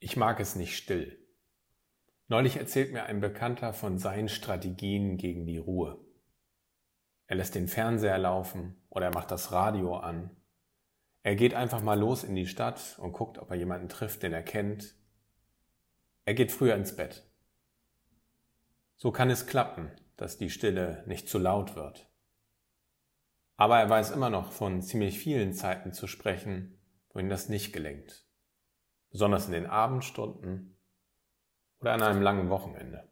Ich mag es nicht still. Neulich erzählt mir ein Bekannter von seinen Strategien gegen die Ruhe. Er lässt den Fernseher laufen oder er macht das Radio an. Er geht einfach mal los in die Stadt und guckt, ob er jemanden trifft, den er kennt. Er geht früher ins Bett. So kann es klappen, dass die Stille nicht zu laut wird. Aber er weiß immer noch von ziemlich vielen Zeiten zu sprechen, wo ihm das nicht gelingt besonders in den Abendstunden oder an einem langen Wochenende.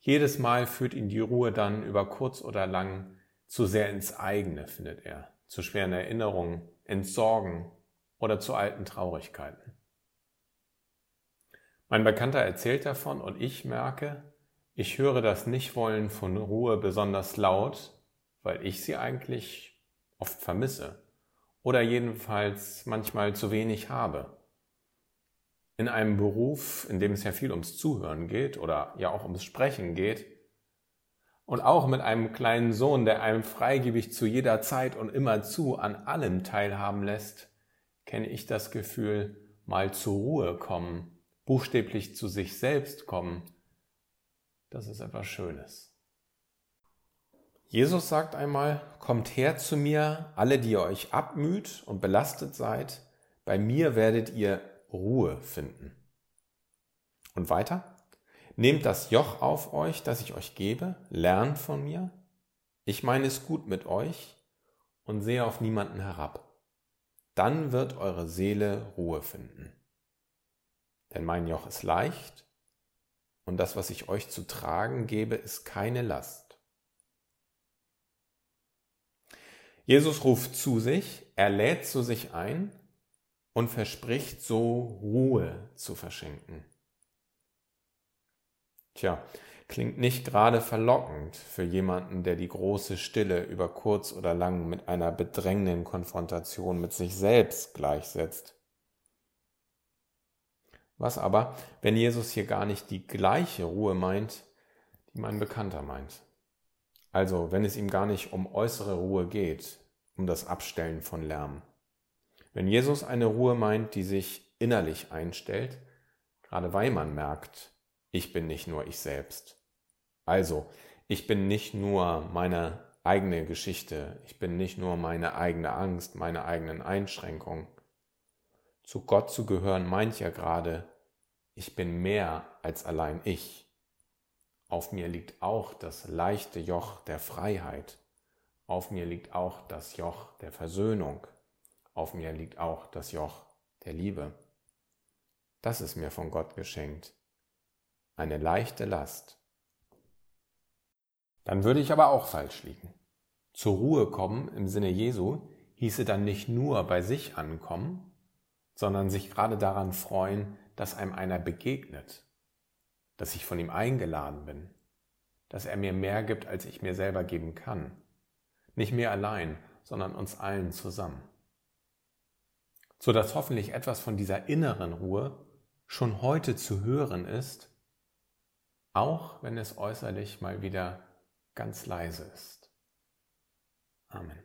Jedes Mal führt ihn die Ruhe dann über kurz oder lang zu sehr ins eigene, findet er, zu schweren Erinnerungen, ins Sorgen oder zu alten Traurigkeiten. Mein Bekannter erzählt davon und ich merke, ich höre das Nichtwollen von Ruhe besonders laut, weil ich sie eigentlich oft vermisse oder jedenfalls manchmal zu wenig habe in einem Beruf, in dem es ja viel ums Zuhören geht oder ja auch ums Sprechen geht, und auch mit einem kleinen Sohn, der einem freigebig zu jeder Zeit und immer zu an allem teilhaben lässt, kenne ich das Gefühl, mal zur Ruhe kommen, buchstäblich zu sich selbst kommen. Das ist etwas Schönes. Jesus sagt einmal, kommt her zu mir, alle, die ihr euch abmüht und belastet seid, bei mir werdet ihr Ruhe finden. Und weiter? Nehmt das Joch auf euch, das ich euch gebe, lernt von mir. Ich meine es gut mit euch und sehe auf niemanden herab. Dann wird eure Seele Ruhe finden. Denn mein Joch ist leicht und das, was ich euch zu tragen gebe, ist keine Last. Jesus ruft zu sich, er lädt zu sich ein und verspricht so Ruhe zu verschenken. Tja, klingt nicht gerade verlockend für jemanden, der die große Stille über kurz oder lang mit einer bedrängenden Konfrontation mit sich selbst gleichsetzt. Was aber, wenn Jesus hier gar nicht die gleiche Ruhe meint, die mein Bekannter meint? Also, wenn es ihm gar nicht um äußere Ruhe geht, um das Abstellen von Lärm. Wenn Jesus eine Ruhe meint, die sich innerlich einstellt, gerade weil man merkt, ich bin nicht nur ich selbst. Also, ich bin nicht nur meine eigene Geschichte, ich bin nicht nur meine eigene Angst, meine eigenen Einschränkungen. Zu Gott zu gehören meint ja gerade, ich bin mehr als allein ich. Auf mir liegt auch das leichte Joch der Freiheit. Auf mir liegt auch das Joch der Versöhnung. Auf mir liegt auch das Joch der Liebe. Das ist mir von Gott geschenkt. Eine leichte Last. Dann würde ich aber auch falsch liegen. Zur Ruhe kommen im Sinne Jesu hieße dann nicht nur bei sich ankommen, sondern sich gerade daran freuen, dass einem einer begegnet, dass ich von ihm eingeladen bin, dass er mir mehr gibt, als ich mir selber geben kann. Nicht mehr allein, sondern uns allen zusammen so dass hoffentlich etwas von dieser inneren Ruhe schon heute zu hören ist, auch wenn es äußerlich mal wieder ganz leise ist. Amen.